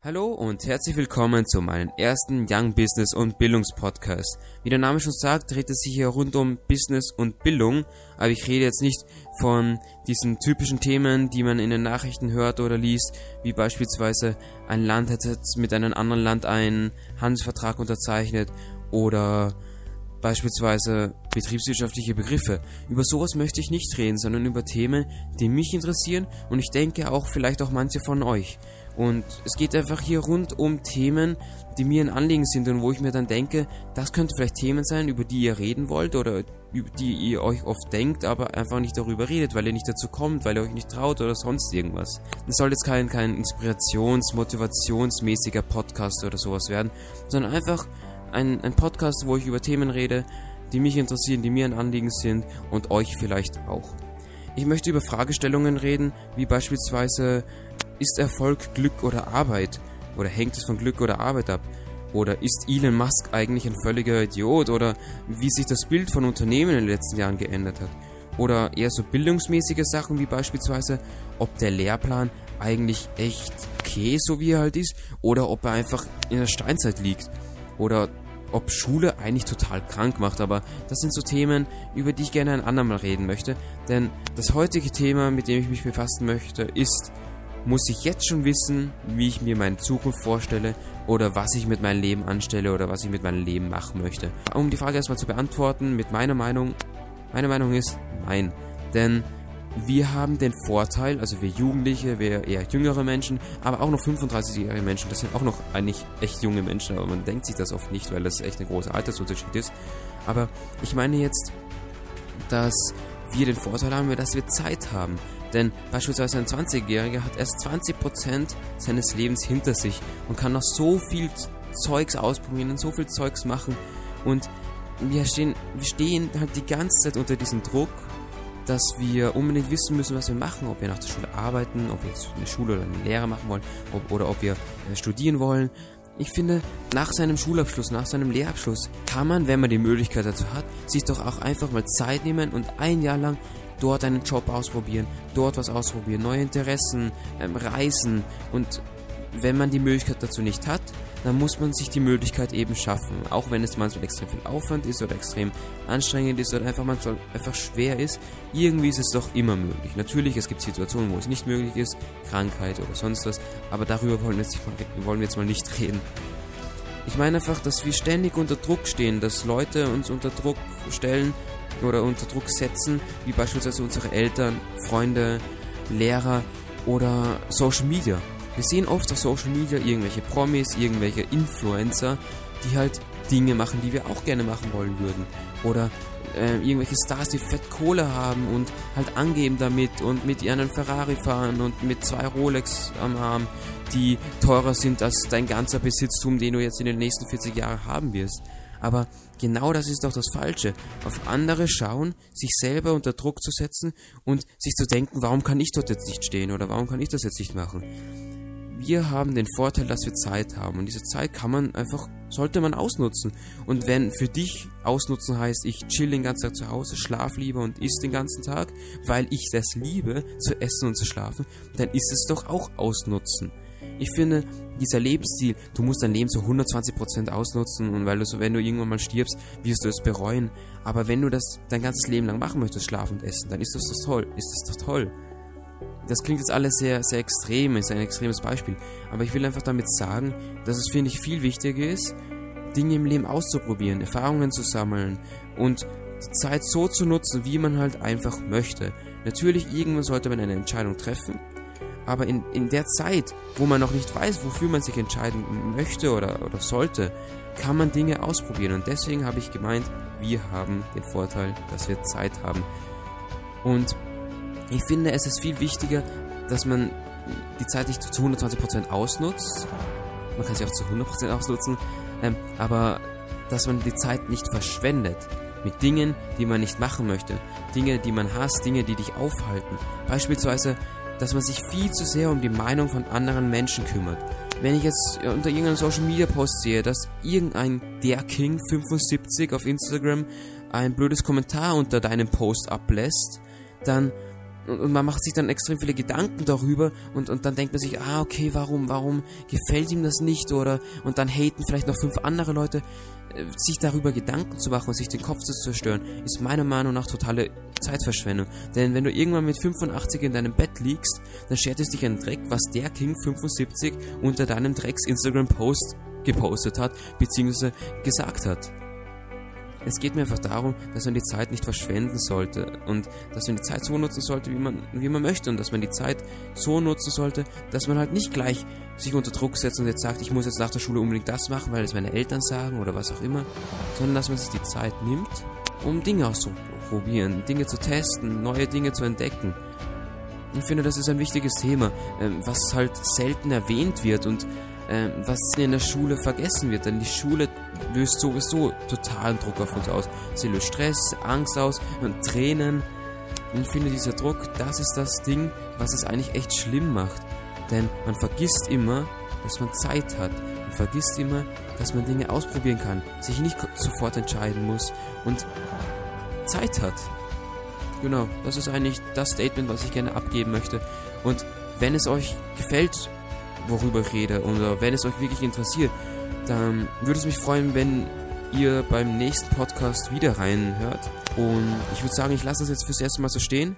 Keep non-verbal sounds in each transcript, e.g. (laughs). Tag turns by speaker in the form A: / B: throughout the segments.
A: Hallo und herzlich willkommen zu meinem ersten Young Business und Bildungspodcast. Wie der Name schon sagt, dreht es sich hier rund um Business und Bildung, aber ich rede jetzt nicht von diesen typischen Themen, die man in den Nachrichten hört oder liest, wie beispielsweise ein Land hat jetzt mit einem anderen Land einen Handelsvertrag unterzeichnet oder beispielsweise betriebswirtschaftliche Begriffe. Über sowas möchte ich nicht reden, sondern über Themen, die mich interessieren und ich denke auch vielleicht auch manche von euch. Und es geht einfach hier rund um Themen, die mir ein Anliegen sind und wo ich mir dann denke, das könnte vielleicht Themen sein, über die ihr reden wollt oder über die ihr euch oft denkt, aber einfach nicht darüber redet, weil ihr nicht dazu kommt, weil ihr euch nicht traut oder sonst irgendwas. Es soll jetzt kein, kein Inspirations-, motivationsmäßiger Podcast oder sowas werden, sondern einfach ein, ein Podcast, wo ich über Themen rede, die mich interessieren, die mir ein Anliegen sind und euch vielleicht auch. Ich möchte über Fragestellungen reden, wie beispielsweise, ist Erfolg Glück oder Arbeit? Oder hängt es von Glück oder Arbeit ab? Oder ist Elon Musk eigentlich ein völliger Idiot? Oder wie sich das Bild von Unternehmen in den letzten Jahren geändert hat? Oder eher so bildungsmäßige Sachen wie beispielsweise, ob der Lehrplan eigentlich echt okay, so wie er halt ist, oder ob er einfach in der Steinzeit liegt. Oder ob Schule eigentlich total krank macht, aber das sind so Themen, über die ich gerne ein andermal reden möchte, denn das heutige Thema, mit dem ich mich befassen möchte, ist, muss ich jetzt schon wissen, wie ich mir meine Zukunft vorstelle oder was ich mit meinem Leben anstelle oder was ich mit meinem Leben machen möchte. Um die Frage erstmal zu beantworten, mit meiner Meinung, meine Meinung ist nein, denn wir haben den Vorteil, also wir Jugendliche, wir eher jüngere Menschen, aber auch noch 35-jährige Menschen, das sind auch noch eigentlich echt junge Menschen, aber man denkt sich das oft nicht, weil das echt ein großer Altersunterschied ist. Aber ich meine jetzt, dass wir den Vorteil haben, dass wir Zeit haben. Denn beispielsweise ein 20-Jähriger hat erst 20% seines Lebens hinter sich und kann noch so viel Zeugs ausprobieren und so viel Zeugs machen. Und wir stehen, wir stehen halt die ganze Zeit unter diesem Druck dass wir unbedingt wissen müssen, was wir machen, ob wir nach der Schule arbeiten, ob wir jetzt eine Schule oder eine Lehre machen wollen ob, oder ob wir äh, studieren wollen. Ich finde, nach seinem Schulabschluss, nach seinem Lehrabschluss kann man, wenn man die Möglichkeit dazu hat, sich doch auch einfach mal Zeit nehmen und ein Jahr lang dort einen Job ausprobieren, dort was ausprobieren, neue Interessen, ähm, reisen und wenn man die Möglichkeit dazu nicht hat, dann muss man sich die Möglichkeit eben schaffen. Auch wenn es manchmal extrem viel Aufwand ist oder extrem anstrengend ist oder einfach manchmal einfach schwer ist, irgendwie ist es doch immer möglich. Natürlich, es gibt Situationen, wo es nicht möglich ist, Krankheit oder sonst was, aber darüber wollen wir jetzt, mal, wollen wir jetzt mal nicht (laughs) reden. Ich meine einfach, dass wir ständig unter Druck stehen, dass Leute uns unter Druck stellen oder unter Druck setzen, wie beispielsweise unsere Eltern, Freunde, Lehrer oder Social Media. Wir sehen oft auf Social Media irgendwelche Promis, irgendwelche Influencer, die halt Dinge machen, die wir auch gerne machen wollen würden. Oder äh, irgendwelche Stars, die fett Kohle haben und halt angeben damit und mit ihren Ferrari fahren und mit zwei Rolex am Arm, die teurer sind als dein ganzer Besitztum, den du jetzt in den nächsten 40 Jahren haben wirst. Aber genau das ist doch das Falsche. Auf andere schauen, sich selber unter Druck zu setzen und sich zu denken, warum kann ich dort jetzt nicht stehen oder warum kann ich das jetzt nicht machen wir haben den Vorteil, dass wir Zeit haben. Und diese Zeit kann man einfach, sollte man ausnutzen. Und wenn für dich ausnutzen heißt, ich chill den ganzen Tag zu Hause, schlaf lieber und isst den ganzen Tag, weil ich das liebe, zu essen und zu schlafen, dann ist es doch auch ausnutzen. Ich finde, dieser Lebensstil, du musst dein Leben zu 120% ausnutzen und weil du so, wenn du irgendwann mal stirbst, wirst du es bereuen. Aber wenn du das dein ganzes Leben lang machen möchtest, schlafen und essen, dann ist das doch toll. Ist das doch toll. Das klingt jetzt alles sehr, sehr extrem, ist ein extremes Beispiel. Aber ich will einfach damit sagen, dass es, finde ich, viel wichtiger ist, Dinge im Leben auszuprobieren, Erfahrungen zu sammeln und die Zeit so zu nutzen, wie man halt einfach möchte. Natürlich, irgendwann sollte man eine Entscheidung treffen, aber in, in der Zeit, wo man noch nicht weiß, wofür man sich entscheiden möchte oder, oder sollte, kann man Dinge ausprobieren. Und deswegen habe ich gemeint, wir haben den Vorteil, dass wir Zeit haben. Und ich finde, es ist viel wichtiger, dass man die Zeit nicht zu 120% ausnutzt. Man kann sie auch zu 100% ausnutzen. Ähm, aber dass man die Zeit nicht verschwendet mit Dingen, die man nicht machen möchte. Dinge, die man hasst, Dinge, die dich aufhalten. Beispielsweise, dass man sich viel zu sehr um die Meinung von anderen Menschen kümmert. Wenn ich jetzt unter irgendeinem Social Media Post sehe, dass irgendein der King 75 auf Instagram ein blödes Kommentar unter deinem Post ablässt, dann und, man macht sich dann extrem viele Gedanken darüber und, und dann denkt man sich, ah, okay, warum, warum gefällt ihm das nicht oder und dann haten vielleicht noch fünf andere Leute. Äh, sich darüber Gedanken zu machen und sich den Kopf zu zerstören, ist meiner Meinung nach totale Zeitverschwendung. Denn wenn du irgendwann mit 85 in deinem Bett liegst, dann schert es dich ein Dreck, was der King 75 unter deinem Drecks Instagram Post gepostet hat, beziehungsweise gesagt hat. Es geht mir einfach darum, dass man die Zeit nicht verschwenden sollte und dass man die Zeit so nutzen sollte, wie man, wie man möchte und dass man die Zeit so nutzen sollte, dass man halt nicht gleich sich unter Druck setzt und jetzt sagt, ich muss jetzt nach der Schule unbedingt das machen, weil es meine Eltern sagen oder was auch immer, sondern dass man sich die Zeit nimmt, um Dinge auszuprobieren, Dinge zu testen, neue Dinge zu entdecken. Ich finde, das ist ein wichtiges Thema, ähm, was halt selten erwähnt wird und ähm, was in der Schule vergessen wird. Denn die Schule löst sowieso totalen Druck auf uns aus. Sie löst Stress, Angst aus und Tränen. Und ich finde, dieser Druck, das ist das Ding, was es eigentlich echt schlimm macht. Denn man vergisst immer, dass man Zeit hat. Man vergisst immer, dass man Dinge ausprobieren kann, sich nicht sofort entscheiden muss und Zeit hat. Genau, das ist eigentlich das Statement, was ich gerne abgeben möchte. Und wenn es euch gefällt, worüber ich rede oder wenn es euch wirklich interessiert, dann würde es mich freuen, wenn ihr beim nächsten Podcast wieder reinhört. Und ich würde sagen, ich lasse das jetzt fürs erste Mal so stehen.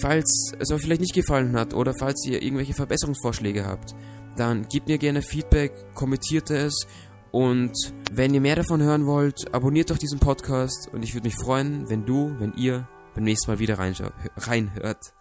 A: Falls es euch vielleicht nicht gefallen hat oder falls ihr irgendwelche Verbesserungsvorschläge habt, dann gebt mir gerne Feedback, kommentiert es und wenn ihr mehr davon hören wollt, abonniert doch diesen Podcast und ich würde mich freuen, wenn du, wenn ihr beim nächsten Mal wieder reinhört.